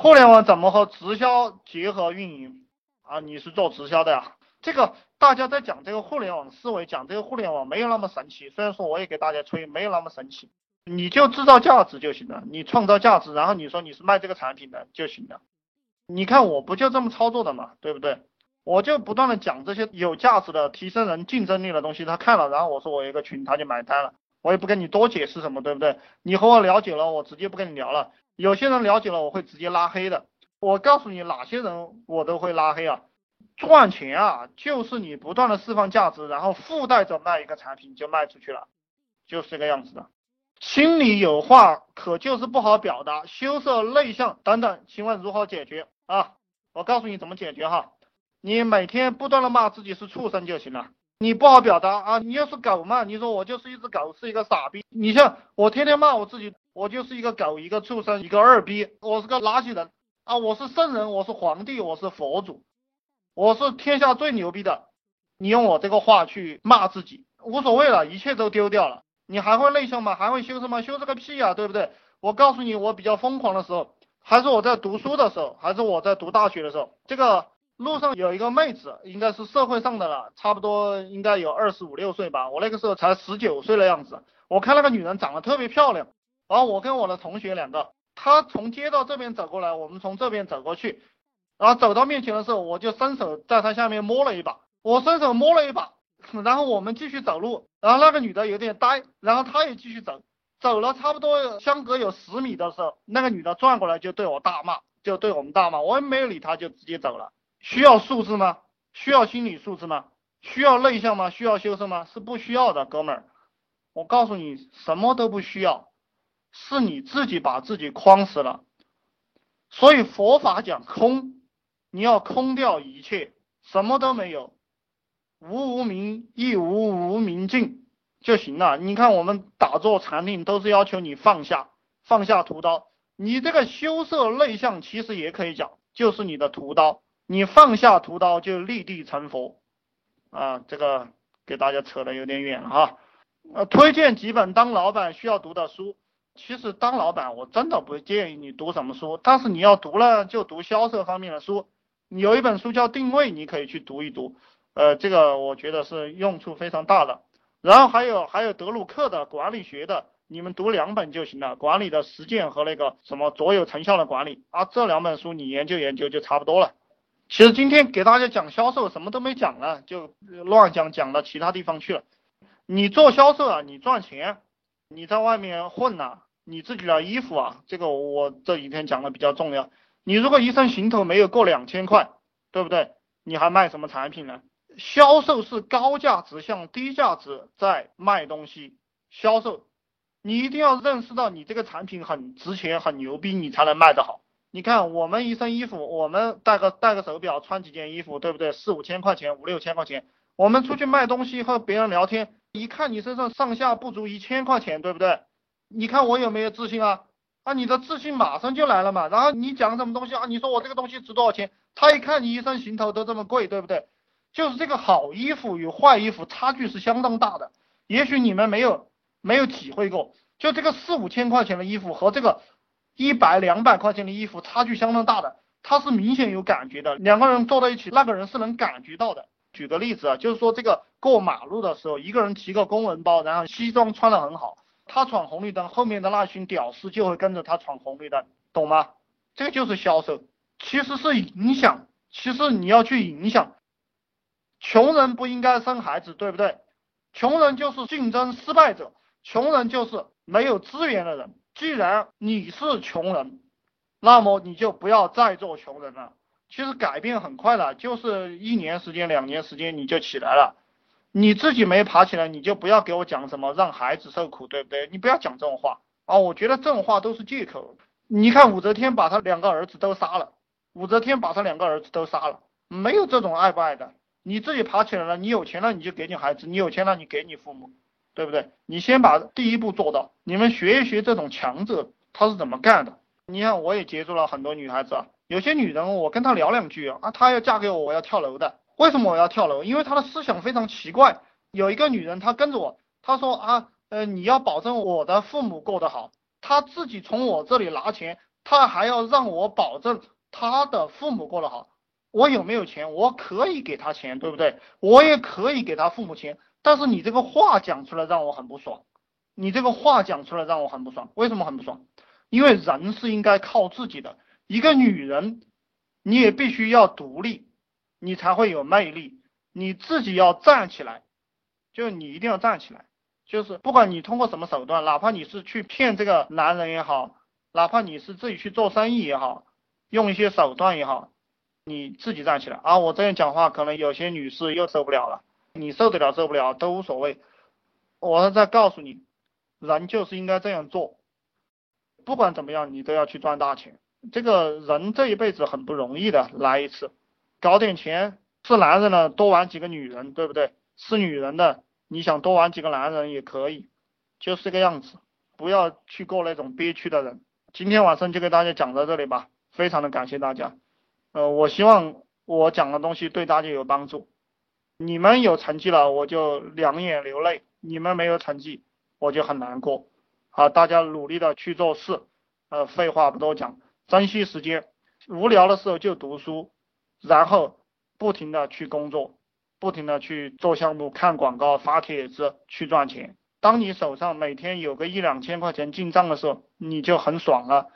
互联网怎么和直销结合运营啊？你是做直销的呀？这个大家在讲这个互联网思维，讲这个互联网没有那么神奇。虽然说我也给大家吹，没有那么神奇，你就制造价值就行了，你创造价值，然后你说你是卖这个产品的就行了。你看我不就这么操作的嘛，对不对？我就不断的讲这些有价值的、提升人竞争力的东西，他看了，然后我说我有一个群，他就买单了。我也不跟你多解释什么，对不对？你和我了解了，我直接不跟你聊了。有些人了解了，我会直接拉黑的。我告诉你哪些人我都会拉黑啊！赚钱啊，就是你不断的释放价值，然后附带着卖一个产品就卖出去了，就是这个样子的。心里有话可就是不好表达，羞涩、内向等等，请问如何解决啊？我告诉你怎么解决哈，你每天不断的骂自己是畜生就行了。你不好表达啊，你要是狗嘛，你说我就是一只狗，是一个傻逼。你像我天天骂我自己，我就是一个狗，一个畜生，一个二逼，我是个垃圾人啊！我是圣人，我是皇帝，我是佛祖，我是天下最牛逼的。你用我这个话去骂自己，无所谓了，一切都丢掉了。你还会内向吗？还会羞涩吗？羞涩个屁呀，对不对？我告诉你，我比较疯狂的时候，还是我在读书的时候，还是我在读大学的时候，这个。路上有一个妹子，应该是社会上的了，差不多应该有二十五六岁吧。我那个时候才十九岁的样子。我看那个女人长得特别漂亮，然后我跟我的同学两个，他从街道这边走过来，我们从这边走过去，然后走到面前的时候，我就伸手在他下面摸了一把，我伸手摸了一把，然后我们继续走路，然后那个女的有点呆，然后她也继续走，走了差不多相隔有十米的时候，那个女的转过来就对我大骂，就对我们大骂，我也没有理她，就直接走了。需要素质吗？需要心理素质吗？需要内向吗？需要修身吗？是不需要的，哥们儿。我告诉你，什么都不需要，是你自己把自己框死了。所以佛法讲空，你要空掉一切，什么都没有，无无明亦无无明尽就行了。你看我们打坐禅定都是要求你放下，放下屠刀。你这个羞涩内向，其实也可以讲，就是你的屠刀。你放下屠刀就立地成佛啊！这个给大家扯的有点远哈。呃，推荐几本当老板需要读的书。其实当老板我真的不建议你读什么书，但是你要读了就读销售方面的书。你有一本书叫定位，你可以去读一读。呃，这个我觉得是用处非常大的。然后还有还有德鲁克的管理学的，你们读两本就行了。管理的实践和那个什么卓有成效的管理啊，这两本书你研究研究就差不多了。其实今天给大家讲销售，什么都没讲了，就乱讲，讲到其他地方去了。你做销售啊，你赚钱，你在外面混呐，你自己的衣服啊，这个我这几天讲的比较重要。你如果一身行头没有过两千块，对不对？你还卖什么产品呢？销售是高价值向低价值在卖东西，销售，你一定要认识到你这个产品很值钱、很牛逼，你才能卖得好。你看，我们一身衣服，我们戴个戴个手表，穿几件衣服，对不对？四五千块钱，五六千块钱。我们出去卖东西和别人聊天，一看你身上上下不足一千块钱，对不对？你看我有没有自信啊？啊，你的自信马上就来了嘛。然后你讲什么东西啊？你说我这个东西值多少钱？他一看你一身行头都这么贵，对不对？就是这个好衣服与坏衣服差距是相当大的。也许你们没有没有体会过，就这个四五千块钱的衣服和这个。一百两百块钱的衣服差距相当大的，他是明显有感觉的。两个人坐在一起，那个人是能感觉到的。举个例子啊，就是说这个过马路的时候，一个人提个公文包，然后西装穿的很好，他闯红绿灯，后面的那群屌丝就会跟着他闯红绿灯，懂吗？这个就是销售，其实是影响，其实你要去影响。穷人不应该生孩子，对不对？穷人就是竞争失败者，穷人就是没有资源的人。既然你是穷人，那么你就不要再做穷人了。其实改变很快的，就是一年时间、两年时间你就起来了。你自己没爬起来，你就不要给我讲什么让孩子受苦，对不对？你不要讲这种话啊！我觉得这种话都是借口。你看武则天把他两个儿子都杀了，武则天把他两个儿子都杀了，没有这种爱不爱的。你自己爬起来了，你有钱了你就给你孩子，你有钱了你给你父母。对不对？你先把第一步做到。你们学一学这种强者他是怎么干的。你看，我也接触了很多女孩子啊，有些女人我跟她聊两句啊，她要嫁给我，我要跳楼的。为什么我要跳楼？因为她的思想非常奇怪。有一个女人，她跟着我，她说啊，呃，你要保证我的父母过得好，她自己从我这里拿钱，她还要让我保证她的父母过得好。我有没有钱？我可以给她钱，对不对？我也可以给她父母钱。但是你这个话讲出来让我很不爽，你这个话讲出来让我很不爽。为什么很不爽？因为人是应该靠自己的。一个女人，你也必须要独立，你才会有魅力。你自己要站起来，就你一定要站起来。就是不管你通过什么手段，哪怕你是去骗这个男人也好，哪怕你是自己去做生意也好，用一些手段也好，你自己站起来啊！我这样讲话，可能有些女士又受不了了。你受得了受不了都无所谓。我是在告诉你，人就是应该这样做。不管怎么样，你都要去赚大钱。这个人这一辈子很不容易的，来一次，搞点钱。是男人呢，多玩几个女人，对不对？是女人的。你想多玩几个男人也可以，就是这个样子，不要去过那种憋屈的人。今天晚上就给大家讲到这里吧，非常的感谢大家。呃，我希望我讲的东西对大家有帮助。你们有成绩了，我就两眼流泪；你们没有成绩，我就很难过。好，大家努力的去做事。呃，废话不多讲，珍惜时间，无聊的时候就读书，然后不停的去工作。不停的去做项目、看广告、发帖子去赚钱。当你手上每天有个一两千块钱进账的时候，你就很爽了。